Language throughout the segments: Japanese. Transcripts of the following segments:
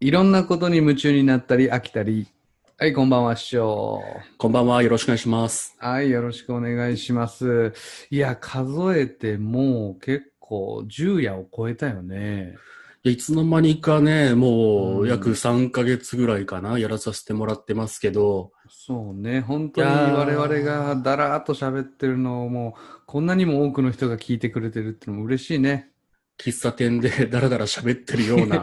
いろんなことに夢中になったり飽きたり。はい、こんばんは、師匠。こんばんは。よろしくお願いします。はい、よろしくお願いします。いや、数えてもう結構10夜を超えたよね。いつの間にかね、もううん約3ヶ月ぐらいかな、やらさせてもらってますけど、そうね、本当に我々がだらーっと喋ってるのをもう、こんなにも多くの人が聞いてくれてるってのも嬉しいね。喫茶店で ダラダラ喋ってるような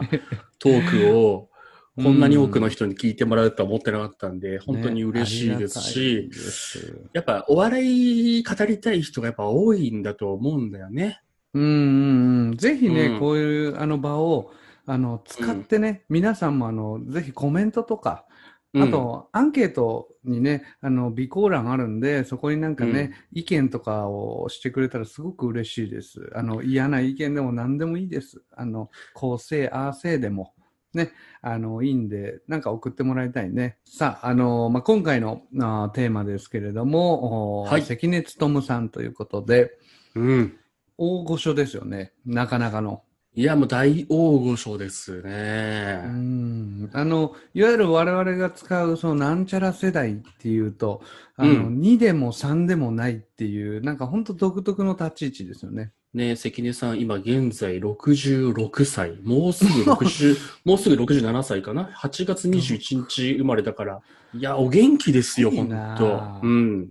トークを、こんなに多くの人に聞いてもらうとは思ってなかったんで、本当に嬉しいですしがたい、ですやっぱお笑い語りたい人がやっぱ多いんだと思うんだよね。うんうんうん。ぜひね、うんこういうあの場を、あの、使ってね、皆さんもあの、ぜひコメントとか、うんあと、アンケートにね、あの、備考欄あるんで、そこになんかね、意見とかをしてくれたらすごく嬉しいです。あの、嫌な意見でも何でもいいです。あの、こうせい、ああせいでも、ね、あの、いいんで、なんか送ってもらいたいね。さあ、あの、まあ、今回のあーテーマですけれども、おはい関根勤さんということで、うん。大御所ですよね。なかなかの。いや、もう大大御所ですうね。ん。あの、いわゆる我々が使う、そのなんちゃら世代っていうと、あの、うん2でも3でもないっていう、なんか本当独特の立ち位置ですよね。ね関根さん、今現在66歳。もうすぐ60、もうすぐ67歳かな ?8 月21日生まれだから。いや、お元気ですよ、ほんいいなとあ。うん。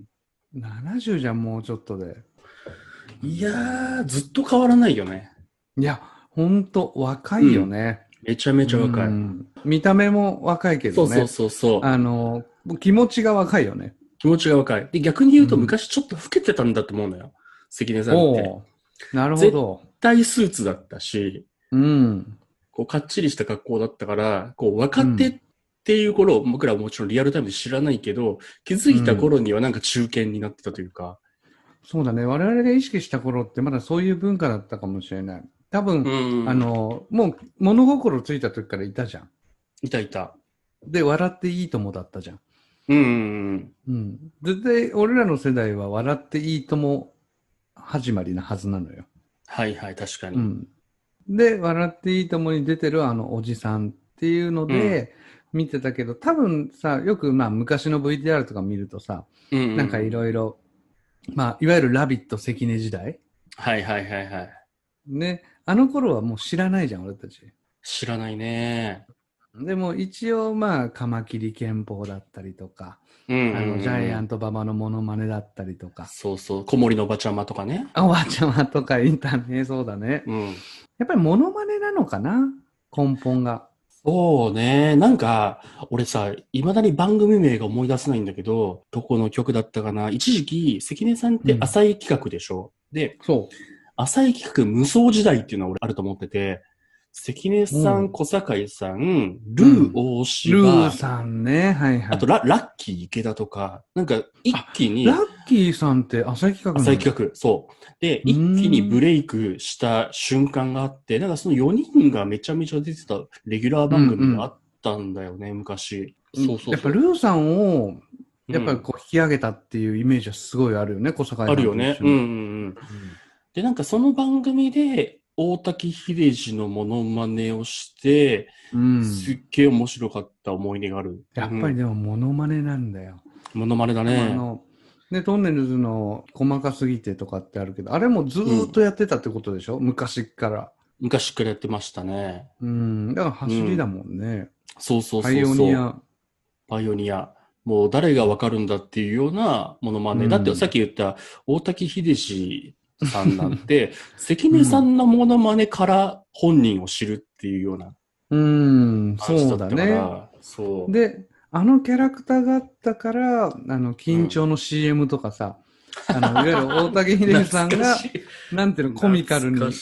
70じゃん、もうちょっとで。いやー、ずっと変わらないよね。いや、本当若いよね。めちゃめちゃ若い。うん見た目も若いけどね。そうそうそう。あの、気持ちが若いよね。気持ちが若い。で、逆に言うとうん昔ちょっと老けてたんだと思うのよ。関根さんって。なるほど。大スーツだったし、うん。こう、かっちりした格好だったから、こう、若手っていう頃、僕らはもちろんリアルタイムで知らないけど、気づいた頃にはなんか中堅になってたというか、そうだね。我々が意識した頃ってまだそういう文化だったかもしれない。多分、うん。あ、の、もう物心ついた時からいたじゃん。いたいた。で、笑っていいともだったじゃん。うんうんうん。絶対、俺らの世代は笑っていいとも始まりなはずなのよ。はいはい、確かに。うん。で、笑っていいともに出てるあのおじさんっていうので、見てたけど、多分さ、よくまあ昔の VTR とか見るとさ、うんうんなんかいろいろ、まあ、いわゆるラビット関根時代はいはいはいはい。ね。あの頃はもう知らないじゃん、俺たち。知らないね。でも一応まあ、カマキリ憲法だったりとか、うんあの、ジャイアンント馬場のモノマネだったりとか、そうそう。小森のおばちゃまとかね。あおばあちゃまとかいたね、そうだね。うん。やっぱりモノマネなのかな？根本が。そうね。なんか、俺さ、未だに番組名が思い出せないんだけど、どこの曲だったかな？一時期、関根さんって浅い企画でしょ、で、そ浅い企画無双時代っていうのは俺あると思ってて、関根さうんん、小堺さん、ルー大う。柴、ルーさんね、はいはい。あとララッキー池田とか、なんか一気にラッキーさんって浅い企画浅い企画、そう。で、一うん気にブレイクした瞬間があって、なんかその4人がめちゃめちゃ出てたレギュラー番組があったんだよね、昔。そうそうそう。やっぱルーさんを、やっぱりうんこう引き上げたっていうイメージはすごいあるよね、小坂井さんとあるよね。一緒にうんうんうん。で、なんかその番組で、大滝秀治のモノマネをして、うん。すっげえ面白かった思い出がある。やっぱりうんでもモノマネなんだよ。モノマネだあね。の、ね、トンネルズの細かすぎてとかってあるけど、あれもずーっとやってたってことでしょ、昔っから。昔からやってましたね。うん。だから走りだもんね。そうそうそうそう。パイオニア。パイオニア。もう誰がわかるんだっていうようなモノマネ。うんだってさっき言った大滝秀治さんなんて、関根さんのモノマネから本人を知るっていうようなうん、感じそうだだったか。そう。で、あのキャラクターがあったから、あの、緊張の CM とかさ、あの、いわゆる大竹秀治さんが、なんていうの、コミカルに。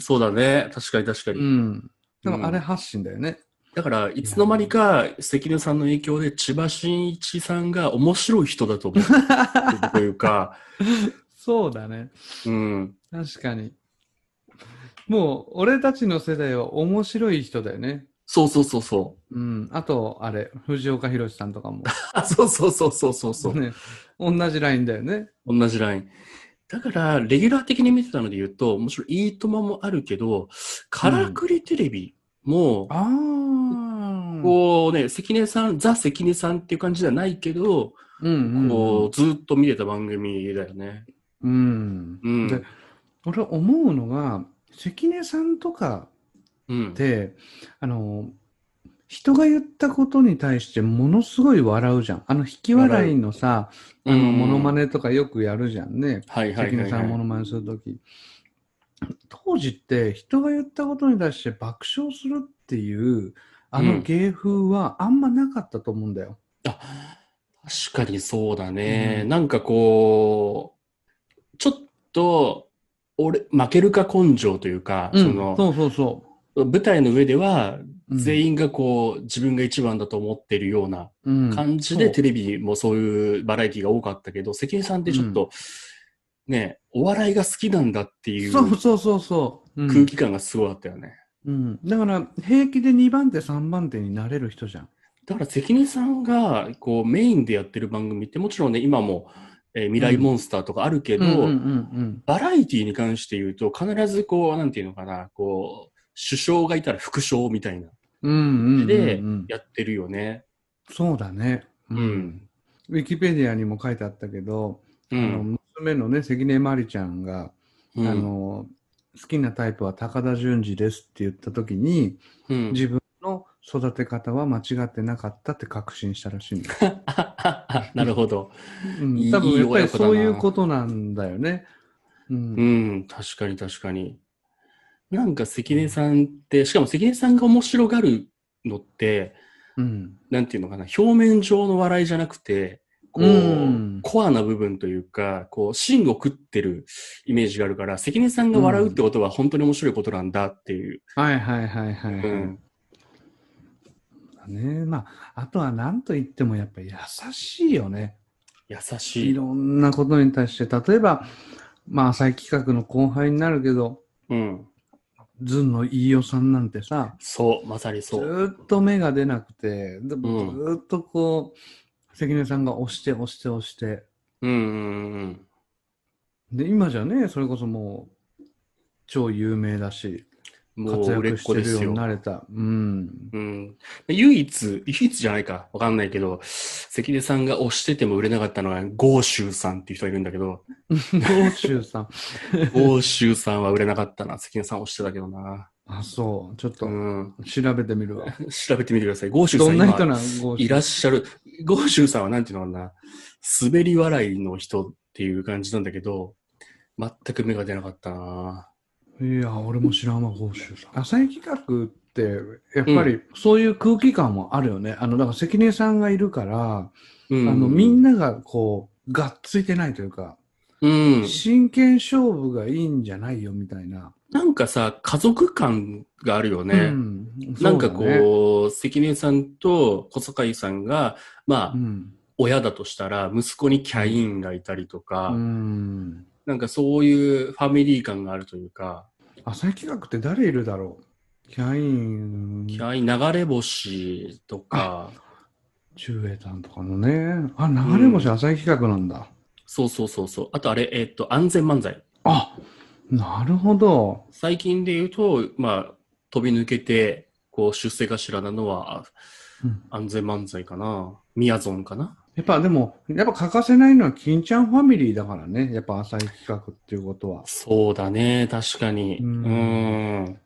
そうだね。確かに確かに。うん。でもあれ発信だよね。だから、いつの間にか関根さんの影響で千葉真一さんが面白い人だと思うというか、そうだね。うん。確かに。もう、俺たちの世代は面白い人だよね。そうそうそうそう。うん。あと、あれ、藤岡弘さんとかも。あ、そうそうそうそうそうそう。ね。同じラインだよね。同じライン。だから、レギュラー的に見てたので言うと、もちろんいいとももあるけど、からくりテレビも、ああ、こうね、関根さん、ザ関根さんっていう感じではないけど、うんうんこう、ずっと見てた番組だよね。うん。うん。で俺思うのが、関根さんとかうんっ。て、あの、人が言ったことに対してものすごい笑うじゃん。あの、引き笑いのさ、あの、うんモノマネとかよくやるじゃんね。はいはい関根さん。モノマネするとき。当時って人が言ったことに対して爆笑するっていう、あうんの芸風はあんまなかったと思うんだよ。確かにそうだね。うんなんかこう、ちょっと、俺、負けるか根性というか、うんその、そうそうそ舞台の上では、う。全員がこう、自分が一番だと思ってるような員感じで、テレビもそういうバラエティが多かったけど、関根さんってちょっと、ね、お笑いが好きなんだっていうそうそうそうそう。うん空気感がすごかったよね。うん。だから、平気で2番手、3番手になれる人じゃん。だから関根さんがこうメインでやってる番組ってもちろんね、今も、えー未来モンスターとかあるけど、バラエティに関して言うと、必ずこう、なんていうのかな、こう、首相がいたら副将みたいな、でうん、やってるよね。そうだね。ううんん。ウィキペディアにも書いてあったけど、うあのん。娘のね、関根麻里ちゃんが、うんあの、好きなタイプは高田純次ですって言ったときに、うん、自分の育て方は間違ってなかったって確信したらしいんだよ。なるほど。うん多分やっぱりそういうことなんだよね。うんうん、確かに確かに。なんか関根さんって、しかも関根さんが面白がるのって、うんなんていうのかな、表面上の笑いじゃなくて、こう、うんコアな部分というか、こう、芯を食ってるイメージがあるから、関根さんが笑うってことは本当に面白いことなんだっていう。はいはいはいはい、はいうん。ねまあ、あとは何と言ってもやっぱり優しいよね。優しい。いろんなことに対して、例えば、まあ、浅い企画の後輩になるけど、うん。ずんの飯尾さんなんてさ、そう、まさにずそう。ーっと目が出なくて、ずーっとこう、関根さんが押して押して押して、うんうんうん。で、今じゃね、それこそもう、超有名だし、活売れっ子ですよ躍してるように。なれた。うん。うん。唯一、唯一じゃないか、わかんないけど、関根さんが推してても売れなかったのは、ゴーシュウさんっていう人がいるんだけど、ゴーシュウさん。ゴーシュウさんは売れなかったな。関根さん推してたけどな。あ、そう。ちょっとうん。調べてみるわ。調べてみてください。ゴーシュウさん今どんな人なんゴーシュウいらっしゃる。ゴーシュウさんはなんていうのかな。滑り笑いの人っていう感じなんだけど、全く目が出なかったな。いや、俺も知らんわ、ゴーシュウさん。浅い企画って、やっぱりそういう空気感もあるよね。あの、だから関根さんがいるから、うん。あの、みんながこう、がっついてないというか、うん。真剣勝負がいいんじゃないよ、みたいな。なんかさ、家族感があるよね。うん。なんかこう、関根さんと小坂さんが、まあ、うん。親だとしたら、息子にキャインがいたりとか、うん。なんかそういうファミリー感があるというか、浅い企画って誰いるだろう？キャイン、キャイン流れ星とか、中英さんとかのね。あ、流れ星浅い企画なんだ。そうそうそうそう。あとあれ、えっと、安全漫才。あ、なるほど。最近で言うと、まあ、飛び抜けて、こう、出世頭なのは、うん安全漫才かな。ミヤゾンかな。やっぱでも、やっぱ欠かせないのは金ちゃんファミリーだからね。やっぱ浅い企画っていうことは。そうだね、確かに。ううんん。ん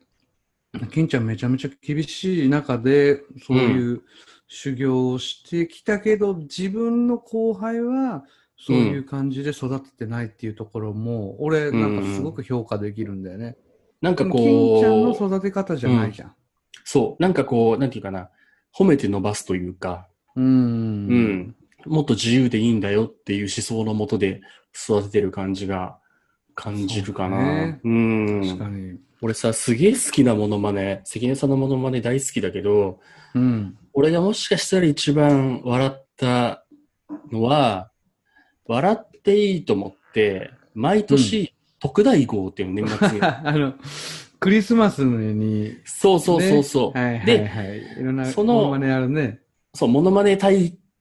金ちゃんめちゃめちゃ厳しい中で、そういう修行をしてきたけど、自分の後輩は、そういう感じで育ててないっていうところも、俺なんかすごく評価できるんだよね。なんかでも金ちゃんのこう、育て方じゃないじゃん。そう、なんかこう、なんていうかな、褒めて伸ばすというか、うん。うん。もっと自由でいいんだよっていう思想のもとで育ててる感じが感じるかな。そうねうん。確かに。俺さ、すげえ好きなモノマネ、関根さんのモノマネ大好きだけど、うん。俺がもしかしたら一番笑ったのは、笑っていいと思って、毎年、特大号っていうの年末に。あの、クリスマスに、そうそうそうそう。ねはいはいで、はい。いろんなそのモノマネあるね。そう、モノマネ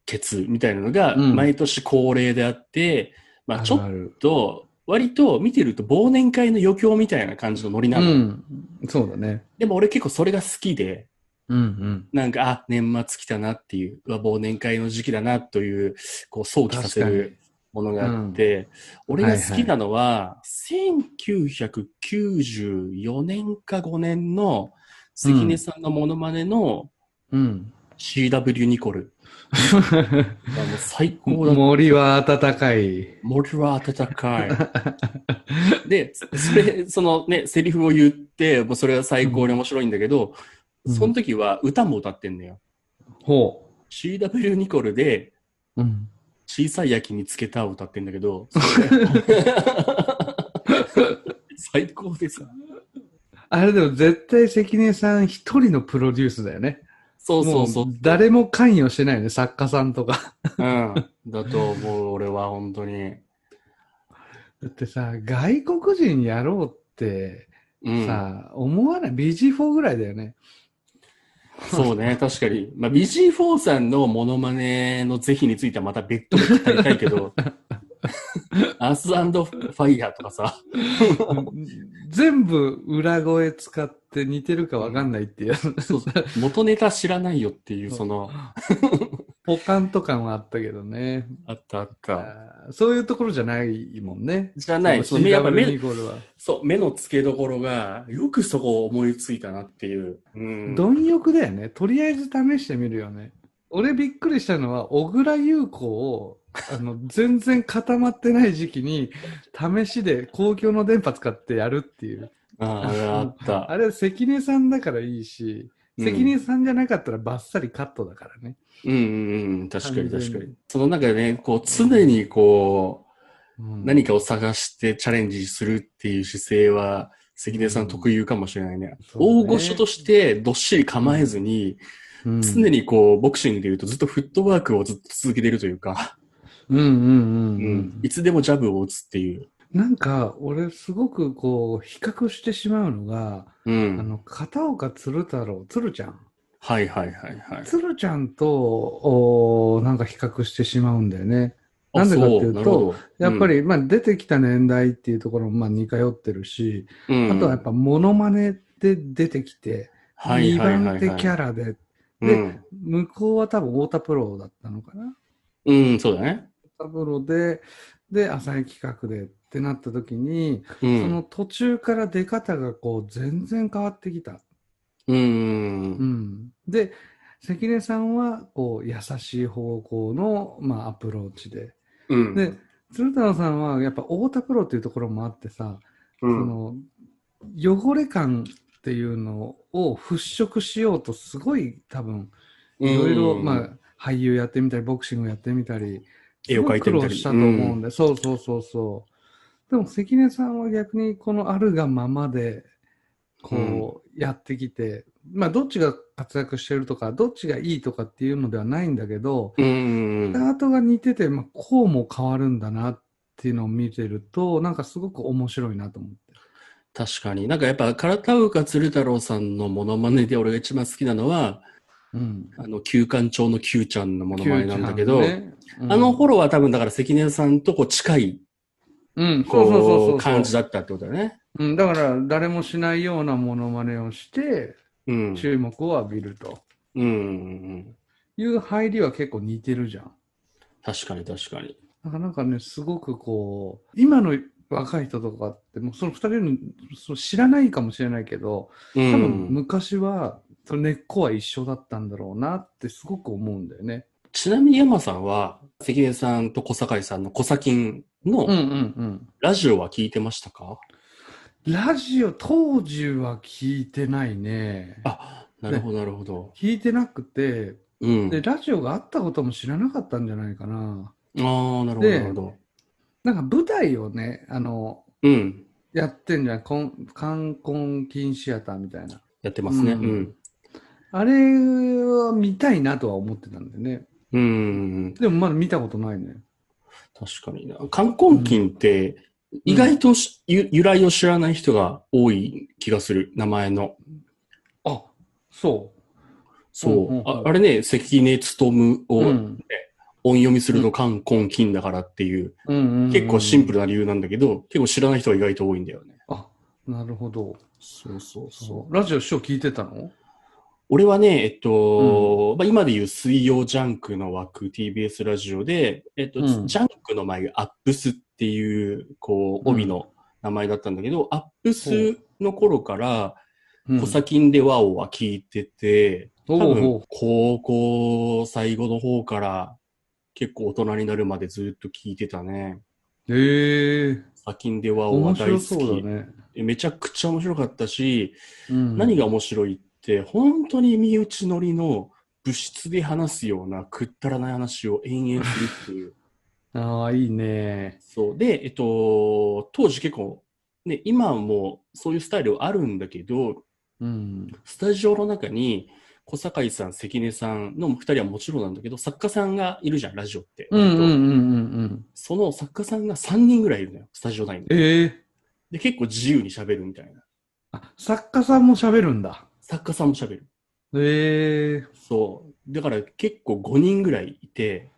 対決みたいなのが、うん毎年恒例であって、まあちょっと、割と見てると忘年会の余興みたいな感じのノリな。の。うん。そうだね。でも俺結構それが好きで、うんうん。なんか、あ、年末来たなっていう、忘年会の時期だなという、こう、想起させるものがあって、俺が好きなのは、1994年か5年の関根さんのモノマネのうん。CW ニコル。最高だ。森は暖かい。森は暖かい。で、それ、そのね、セリフを言って、もうそれは最高に面白いんだけど、うんその時は歌も歌ってんだよ。ほ CW ニコルで、う。うん。小さい焼きにつけたを歌ってんだけど、最高でさ。あれでも絶対関根さん一人のプロデュースだよね。そうそうそうも。誰も関与してないよね、作家さんとか。うん。だと思う、俺は本当に。だってさ、外国人やろうってうん。さ、思わない ?BG4 ぐらいだよね。そうね、確かに。まあ、BG4 さんのモノマネの是非についてはまた別途で語りたいけど、アースファイヤーとかさ、全部裏声使って似てるかわかんないっていう、そうそう元ネタ知らないよっていう、その、ポカンと感はあったけどね。あったあった。そういうところじゃないもんね。じゃない、そやっぱ目。そう、目の付けどころが、よくそこを思いついたなっていう。うん。貪欲だよね。とりあえず試してみるよね。俺びっくりしたのは、小倉優子を、あの、全然固まってない時期に、試しで公共の電波使ってやるっていう。ああ、あれあった。あれ、関根さんだからいいし、うん関根さんじゃなかったらバッサリカットだからね。うんうんうん、確かに確かに。その中でね、こう、常にこうんう、何かを探してチャレンジするっていう姿勢は、関根さん特有かもしれないね。そうね大御所としてどっしり構えずに、うん常にこう、ボクシングで言うとずっとフットワークをずっと続けてるというか、うんうんうんううんん。いつでもジャブを打つっていう。なんか、俺すごくこう、比較してしまうのが、うあん。の、片岡鶴太郎、鶴ちゃん。はいはいはいはい。鶴ちゃんと、おーなんか比較してしまうんだよね。あなんでかっていうとそなるほどやっぱり、まあ出てきた年代っていうところもまあ似通ってるし、うん、あとはやっぱモノマネで出てきて、2はいはいはいはい番手キャラで、でうん。向こうは多分太田プロだったのかなうん、そうだね。太田プロで、で、浅井企画でってなった時に、うそん。の途中から出方がこう全然変わってきた。うん。うん。で、関根さんはこう優しい方向の、まあ、アプローチで。うん。で、鶴太郎さんはやっぱ太田プロっていうところもあってさ、そうん、の汚れ感っていうのを払拭しようとすごい多分いろいろ、うんまあ俳優やってみたりボクシングやってみたり絵を描いてみたりしたと思うんで、そうそうそうそうでも関根さんは逆にこのあるがままでこうやってきて、まあどっちが活躍してるとかどっちがいいとかっていうのではないんだけど、うん。スタートが似てて、まあ、こうも変わるんだなっていうのを見てるとなんかすごく面白いなと思って。確かに。なんかやっぱ、唐田岡鶴太郎さんのモノマネで俺が一番好きなのは、うん。あの、旧館長の Q ちゃんのモノマネなんだけど、ねうんあの頃は多分だから関根さんとこう近い、うん、そうそうそうこ、そうう感じだったってことだね。うん、だから誰もしないようなモノマネをしてうん。注目を浴びるとうんうんうん。いう入りは結構似てるじゃん。確かに確かに。だからなんかね、すごくこう、今の若い人とかって、もうその二人のそう知らないかもしれないけど、う多分ん。昔はその根っこは一緒だったんだろうなってすごく思うんだよね。ちなみに山さんは、関根さんと小堺さんの小崎のうんうんうん。ラジオは聞いてましたか、ラジオ当時は聞いてないね。あ、なるほどなるほど。聞いてなくて、うん。で、ラジオがあったことも知らなかったんじゃないかな。ああ、なるほどでなるほど。なんか舞台をね、あの、うん。やってんじゃん。こん冠婚金シアターみたいな。やってますね。ううんん。あれは見たいなとは思ってたんでね。うん。でもまだ見たことないね。確かにな。冠婚金って、意外とし、ゆ由来を知らない人が多い気がする。名前の。あ、そそう。うんうんうんああれね、関根勤う。をうん。音読みすると冠婚金だからっていう、うんうんうん結構シンプルな理由なんだけど、結構知らない人が意外と多いんだよね。あ、なるほど。そうそうそそう。ラジオ師匠聞いてたの？俺はね、えっと、まあ、今で言う水曜ジャンクの枠 TBS ラジオで、えっと、うんジャンクの前がアップスっていう、こう、帯の名前だったんだけど、アップスの頃から、うんコサキンでワオは聞いてて、多分高校最後の方から結構大人になるまでずっと聞いてたね。へえ。コサキンでワオは面大白好き。そうだね。めちゃくちゃ面白かったし、うん何が面白いって、本当に身内乗りの物質で話すようなくったらない話を延々するっていう。ああ、いいね。そう。で、えっと、当時結構、ね、今もそういうスタイルあるんだけど、うん。スタジオの中に小堺さん、関根さんの二人はもちろんなんだけど、作家さんがいるじゃん、ラジオって。うんうんうん割とうんうん。その作家さんが3人ぐらいいるのよ、スタジオ内に。ええで、結構自由に喋るみたいな。あ、作家さんも喋るんだ。作家さんも喋る。ええそう。だから結構5人ぐらいいて、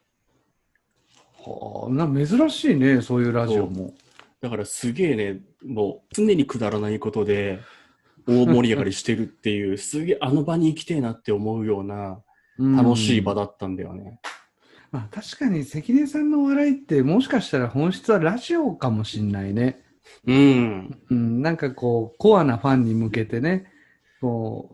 はあ、な、珍しいね、そういうラジオも。だからすげえね、もう常にくだらないことで大盛り上がりしてるっていう、すげえあの場に行きてえなって思うような楽しい場だ。だったんだよね。まあ確かに関根さんのお笑いってもしかしたら本質はラジオかもしんないね。うん。うん、なんかこう、コアなファンに向けてね、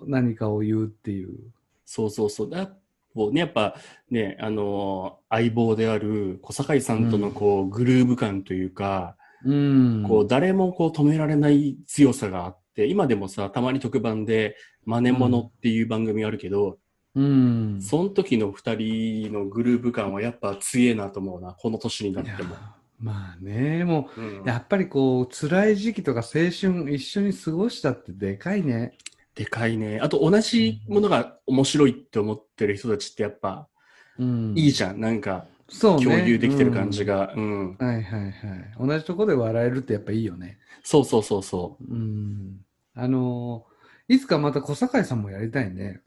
何かを言うっていう。そうそうそう。だこうね、やっぱね、あのー相棒である小堺さんとのこう、グルーヴ感というか、うん。こう、誰もこう止められない強さがあって、今でもさ、たまに特番で、真似物っていう番組あるけど、うん。その時の二人のグルーヴ感はやっぱ強えなと思うな、この年にないってやも。まあね、もうんう、やっぱりこう、辛い時期とか青春一緒に過ごしたってでかいね。でかいね。あと同じものが面白いって思ってる人たちってやっぱうん。いいじゃん。なんかそうね。共有できてる感じが。うん。うん。はいはいはい。同じとこで笑えるってやっぱいいよね。そうそうそうそう。うん。あのーいつかまた小堺さんもやりたいね。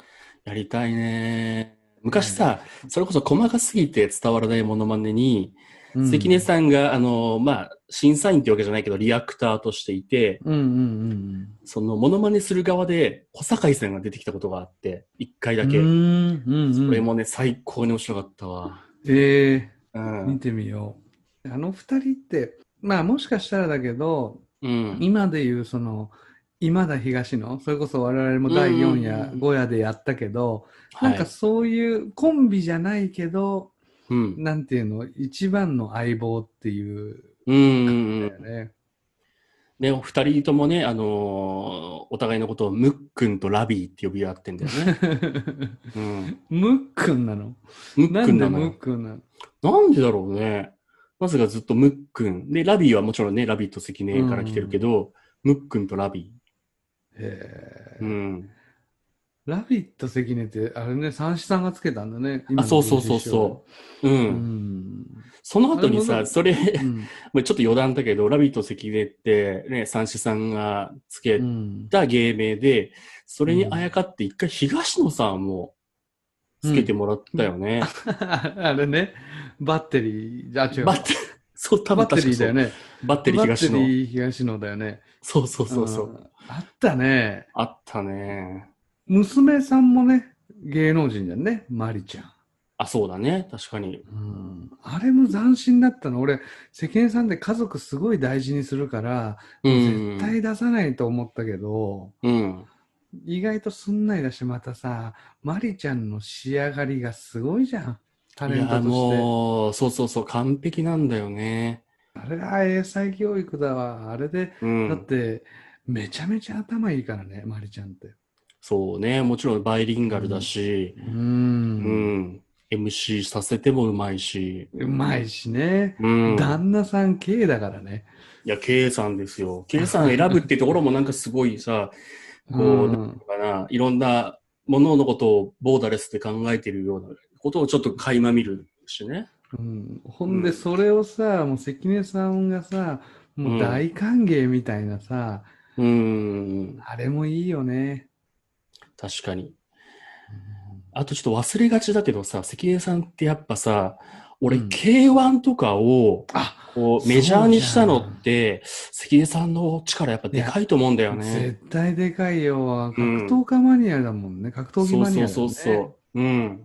やりたいね。昔さ、それこそ細かすぎて伝わらないモノマネに、うん関根さんが、あの、まあ、審査員ってわけじゃないけど、リアクターとしていて、うんうんうんそのモノマネする側で、小堺さんが出てきたことがあって、一回うん。だけ。うんうんうん。それもね、最高に面白かったわ。えうえ見ん。てみよう。あの二人って、まあもしかしたらだけど、うん。今でいうその、今田東野、それこそ我々も第4夜、うん5夜でやったけど、はいなんかそういうコンビじゃないけど、うん。なんていうの、一番の相棒っていう、うんうんね。ね、お二人ともね、あのーお互いのことをムックンとラビーって呼び合ってんだよね。うん。ムックンなの？ムックンなのよックンなの？なんでだろうね。なぜかずっとムックン。で、ラビーはもちろんね、ラビット関根から来てるけど、ムックンとラビへえー。うん。ラビット関根って、あれね、三枝さんがつけたんだね。今あ、のそうそうそうそう。う。うんん。その後にさ、それ、うんまあちょっと余談だけど、ラビーと関根ってね、三枝さんがつけうん。た芸名で、それにあやかって一回東野さんもつけてもらったよね。あれね、バッテリー、あ、違う。バッテリー、そう、多分バッテリーだよね。ね。バッテリー東野。バッテリー東野だよね。そうそうそうそう。んあったね。あったね。娘さんもね、芸能人だよね、マリちゃん。あ、そうだね。確かに。うん、あれも斬新だったの。俺、関根さんって家族すごい大事にするから、うん。絶対出さないと思ったけど、うん。意外とすんなりだし、またさ、マリちゃんの仕上がりがすごいじゃん。タレントとして。もう、そうそうそう、完璧なんだよね。あれは英才教育だわ。あれで、うん。だって、めちゃめちゃ頭いいからね、マリちゃんって。そうね。もちろんバイリンガルだし、う。うんん。MC させてもうまいし。うまいしね。うん。旦那さん K だからね。いや、K さんですよ。K さん選ぶっていうところもなんかすごいさ、こう、うんなんていうのかな、いろんなもののことをボーダレスで考えてるようなことをちょっと垣間見るしね。うん、ほんで、それをさ、もう関根さんがさ、もう大歓迎みたいなさ、うん。あれもいいよね。確かに。あとちょっと忘れがちだけどさ、関根さんってやっぱさ、俺、うん K1 とかを、あ、こう、メジャーにしたのって、関根さんの力やっぱでかいと思うんだよね。絶対でかいよ。格うん闘家マニアだもんね。格闘技そうマニアだもんね。そうそうそう。うん。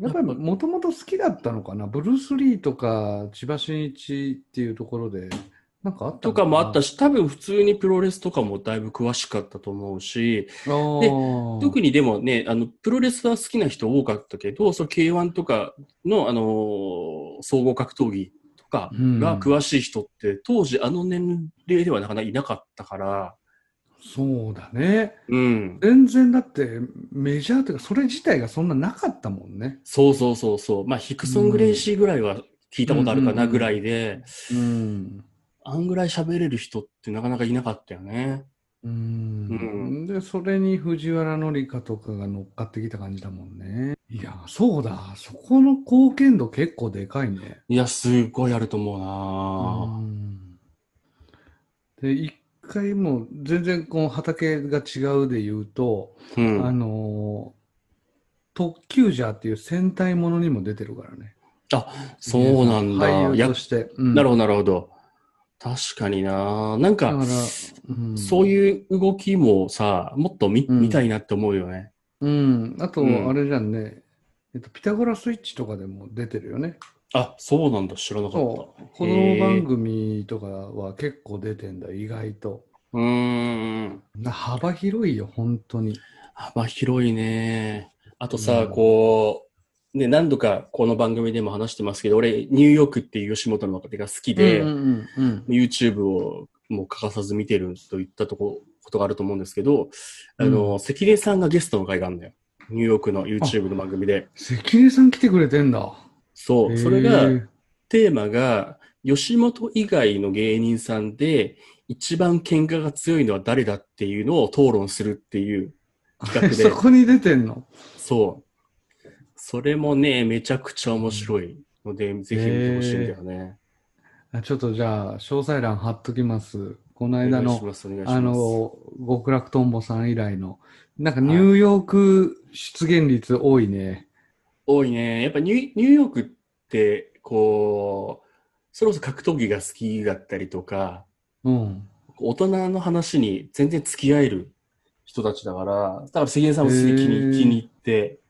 やっぱりもともと好きだったのかな。ブルース・リーとか千葉真一っていうところで、なんかあったとかもあったし。し、多分普通にプロレスとかもだいぶ詳しかったと思うし、あー特にでもね、あの、プロレスは好きな人多かったけど、その K1 とかの、あのー総合格闘技とかが詳しい人って、当時あの年齢ではなかなかいなかったから、そうだね。うん。全然だってメジャーというか、それ自体がそんななかったもんね。そうそうそうそう。まあ、ヒクソン・グレイシーぐらいは聞いたことあるかなぐらいで、うん。あんぐらい喋れる人ってなかなかいなかったよね。うん。で、それに藤原紀香とかが乗っかってきた感じだもんね。いや、そうだ。そこの貢献度結構でかいね。いや、すっごいあると思うなうんで、一回もう全然こう畑が違うで言うと、うん。あのー特急ジャーっていう戦隊ものにも出てるからね。そうなんだ。や俳優として。うんなるほど、なるほど。確かにななんか、うんそういう動きもさ、もっと見,、うん見たいなって思うよね。うん。あと、うんあれじゃんね。えっと、ピタゴラスイッチとかでも出てるよね。あ、そうなんだ。知らなかった。そう。子供番組とかは結構出てんだ、意外と。うーん。な幅広いよ、本当に。幅広いね。あとさ、うんこう、ね、何度かこの番組でも話してますけど、俺、ニューヨークっていう吉本の若手が好きで、うんうんうん YouTube をもう欠かさず見てるといったとこことがあると思うんですけど、あの、関根さんがゲストの回があるんだよ。ニューヨークの YouTube の番組で。関根さん来てくれてんだ。そう。それが、テーマが、吉本以外の芸人さんで、一番喧嘩が強いのは誰だっていうのを討論するっていう企画で そこに出てんの？そう。それもね、めちゃくちゃ面白いので、ぜひ見てほしいんだよね。あちょっとじゃあ、詳細欄貼っときます。このお間の。あの、極楽とんぼさん以来の、なんかニューヨーク出現率多いね。多いね。やっぱニューニューヨークって、こう、それこそ格闘技が好きだったりとか、うん。大人の話に全然付き合える人たちだから、だから関根さんもすげえ気に入って、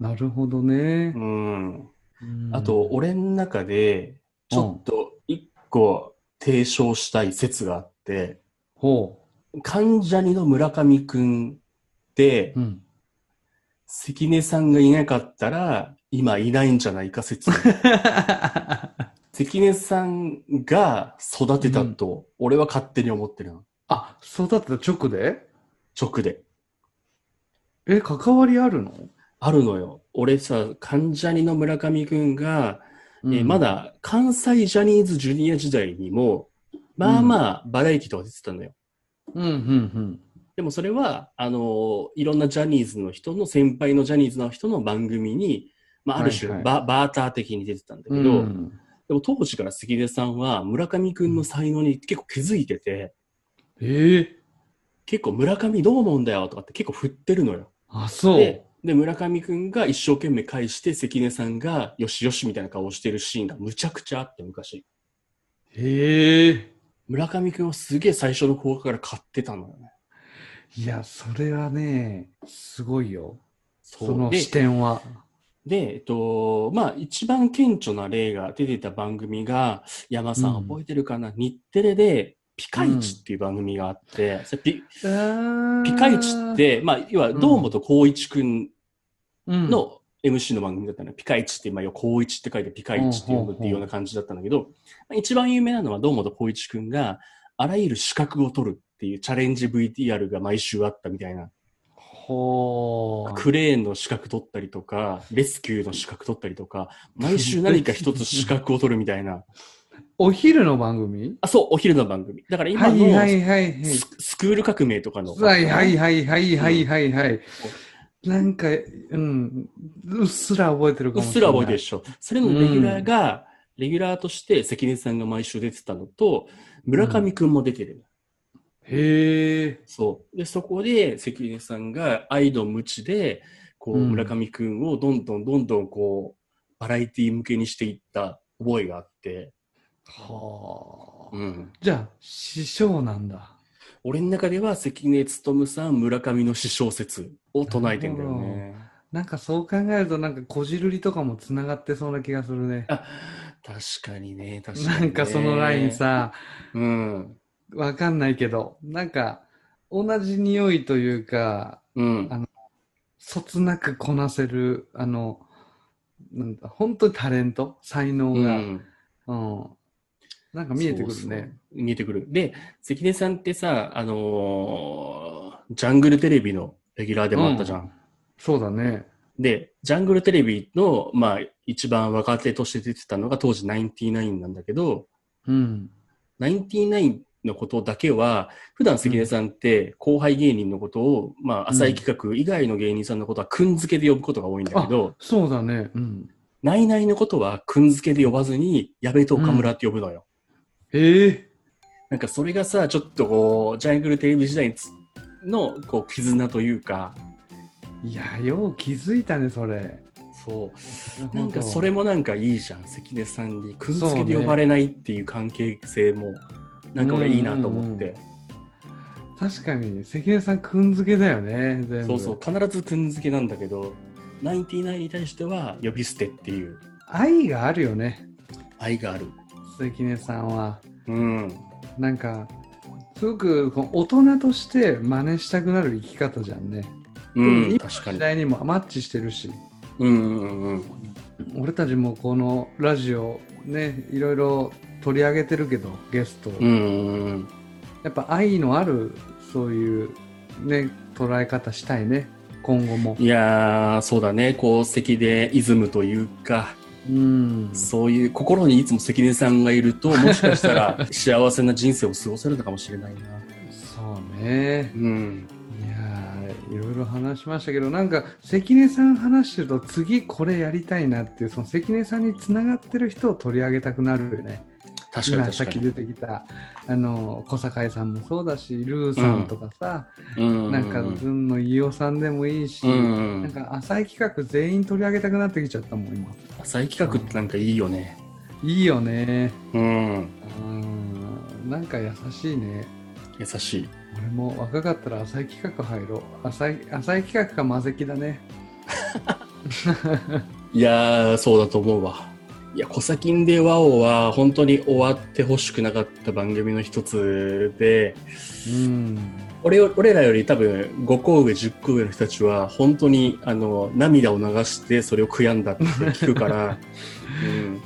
なるほどねう。ん。うんあと、、俺の中で、ちょっと一個提唱したい説があって、ほ関ジャニの村上くんってう。う、ん。関根さんがいなかったら、今いないんじゃないか説。関根さんが育てたと、俺は勝手に思ってるの。あ、育てた直で？直で。え、関わりあるの？あるのよ。俺さ、関ジャニの村上くんが、えーうんまだ関西ジャニーズジュニア時代にも、まあまあバラエティとか出てたのよ。うん、うん、でもそれは、あのーいろんなジャニーズの人の、先輩のジャニーズの人の番組に、まあある種はいはいバ、バーター的に出てたんだうん。けど、うんでも当時から関根さんは村上くんの才能に結構気づいてて、ええ結構村上どう思うんだよとかって結構振ってるのよ。あ、そう。で、で村上くんが一生懸命返して関根さんがよしよしみたいな顔をしてるシーンがむちゃくちゃあって昔。ええ村上くんをすげえ最初の方から買ってたのよね。いや、それはね、すごいよ。そそので視点は。で、えっと、まあ、一番顕著な例が出てた番組が、山さんうん覚えてるかな、日テレで、ピカイチっていう番組があって、それピピカイチっ、て、まあ、要は、堂本光一くんうん、の MC の番組だったのよ。ピカイチって、まあ、光一って書いてピカイチって読むっていうような感じだったんだけど、まあ一番有名なのは堂本光一くんが、あらゆる資格を取るっていうチャレンジ VTR が毎週あったみたいな。クレーンの資格取ったりとか、レスキューの資格取ったりとか、毎週何か一つ資格を取るみたいな。お昼の番組？あ、そう、お昼の番組。だから今はいのはいはいはい。ススクール革命とかの。はいはいはいはいはいはいはい。なんか、うん、うっすら覚えてるかうっす。ら覚えてるでしょ。それのレギュラーが、レギュラーとして関根さんが毎週出てたのと、村上くんも出てる。へえ。そう。で、そこで関根さんが愛の無知で、こう、うん村上くんをどんどんどんどんこう、バラエティ向けにしていった覚えがあって、はあ。うん。じゃあ、師匠なんだ。俺の中では関根勤さん、村上の詩小説を唱えてんだよね。なんかそう考えると、なんかこじるりとかもつながってそうな気がするね。あ確かにね、確かに、ね。なんかそのライン。さ、うん。わかんないけど、なんか同じ匂いというか、うん。あそつなくこなせる、あの、なんだ、本当にタレント、才能が、うんうん。なんか見えてくるね。見えてくる。で、関根さんってさ、あのージャングルテレビのレギュラーでもあったじゃん。そうだね。で、ジャングルテレビの、まあ、一番若手として出てたのが当時ナインティナインなんだけど、うん。ナインティナインのことだけは、普段関根さんって後輩芸人のことを、まあ、浅い企画以外の芸人さんのことはくんづけで呼ぶことが多いんだけど、そうだね。うん。ナイナイのことはくんづけで呼ばずに、矢部と岡村って呼ぶのよ。ええなんかそれがさ、ちょっとこう、ジャングルテレビ時代の、こう、絆というか、いや、よう気づいたね、それ。そう。なんかそれもなんかいいじゃん。関根さんにくんづけで呼ばれないっていう関係性も、なんか俺いいなと思って。確かに、関根さんくんづけだよね、全部。そうそう、必ずくんづけなんだけど、ナインティナインに対しては呼び捨てっていう愛があるよね、愛がある。関根さんは。うん。なんか、すごくこう大人として真似したくなる生き方じゃんね。うん、今確かに。時代にもマッチしてるし、うんうんうん。俺たちもこのラジオね、いろいろ取り上げてるけど、ゲストを。うんうんうん。やっぱ愛のある、そういうね、捉え方したいね、今後も。いやー、そうだね。功績でイズムというか、うん。そういう心にいつも関根さんがいると、もしかしたら幸せな人生を過ごせるのかもしれないな。そうね。うん。いやーいろいろ話しましたけど、なんか関根さん話してると次これやりたいなっていう、その関根さんにつながってる人を取り上げたくなるよね。確かに今さっき。出てきた、あの、小堺さんもそうだし、ルーさんとかさ、うんなんか、ずんの飯尾さんでもいいし、うんなんか浅い企画全員取り上げたくなってきちゃったもん、今。浅い企画ってなんかいいよね。いいよね。うん。うん。なんか優しいね。優しい。俺も若かったら浅い企画入ろう。浅い、浅い企画か魔石だね。いやー、そうだと思うわ。いや、コサキンでワオは本当に終わってほしくなかった番組の一つで、うん。俺よ俺らより多分5個上、10個上の人たちは本当にあの涙を流してそれを悔やんだって聞くから、うん、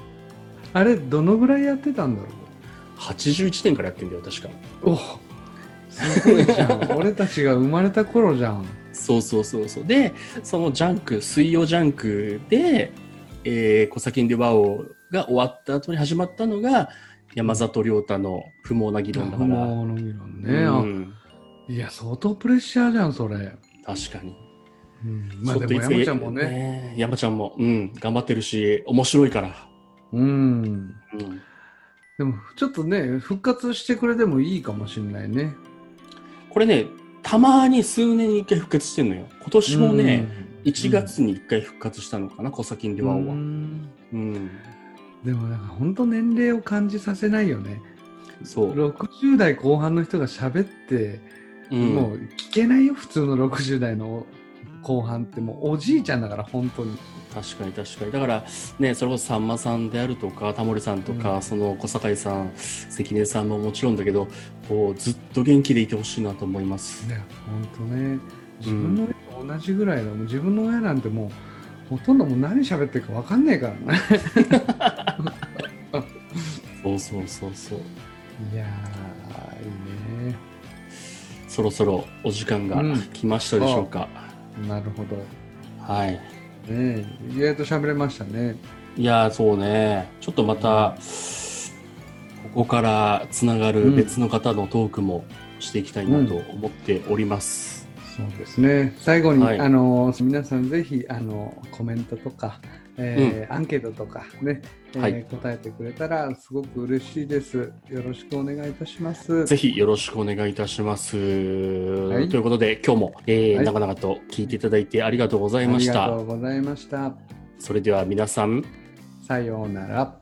あれ、どのぐらいやってたんだろ81年からやってんだよ、確か。うおすごいじゃん。俺たちが生まれた頃じゃん。そうそうそうそう。で、そのジャンク、水曜ジャンクで、えー、コサキンでワオが終わった後に始まったのが、山里亮太の不毛な議論だから。もうの議論ね、うん、あいや、相当プレッシャーじゃん、それ。確かに。うん、まあでも山ちゃんもね。ね山ちゃんも、うん、頑張ってるし、面白いから。うん。うん。でも、ちょっとね、復活してくれてもいいかもしれないね。これね、たまに数年に一回復活してんのよ。今年もね、うん、1月に一回復活したのかな、コサキンでワオうは。んうん。でもなんか本当年齢を感じさせないよね。そう。60代後半の人が喋って、うん、もう聞けないよ、普通の60代の後半って。もうおじいちゃんだから、本当に。確かに確かに。だから、ね、それこそさんまさんであるとか、タモリさんとか、うんその小堺さん、関根さんももちろんだけど、こう、ずっと元気でいてほしいなと思います。ね、本当ね。自分の親と同じぐらいだもん。自分の親なんてもう、ほとんどもう何喋ってるか分かんないからね。そうそうそうそう。いやー、いいね。そろそろお時間がうん来ましたでしょうか。なるほど。はい。ね意外と喋れましたね。いやー、そうね。ちょっとまた、ここからつながる別の方のトークもしていきたいなと思っております。そうですね。最後に、はいあの皆さんぜひあのコメントとか、えーアンケートとかね、えーはい答えてくれたらすごく嬉しいです。よろしくお願いいたします。ぜひよろしくお願いいたします。いということで、今日も、えーはい長々と聞いていただいてありがとうございましたありがと。うございました。それでは皆さん、さようなら。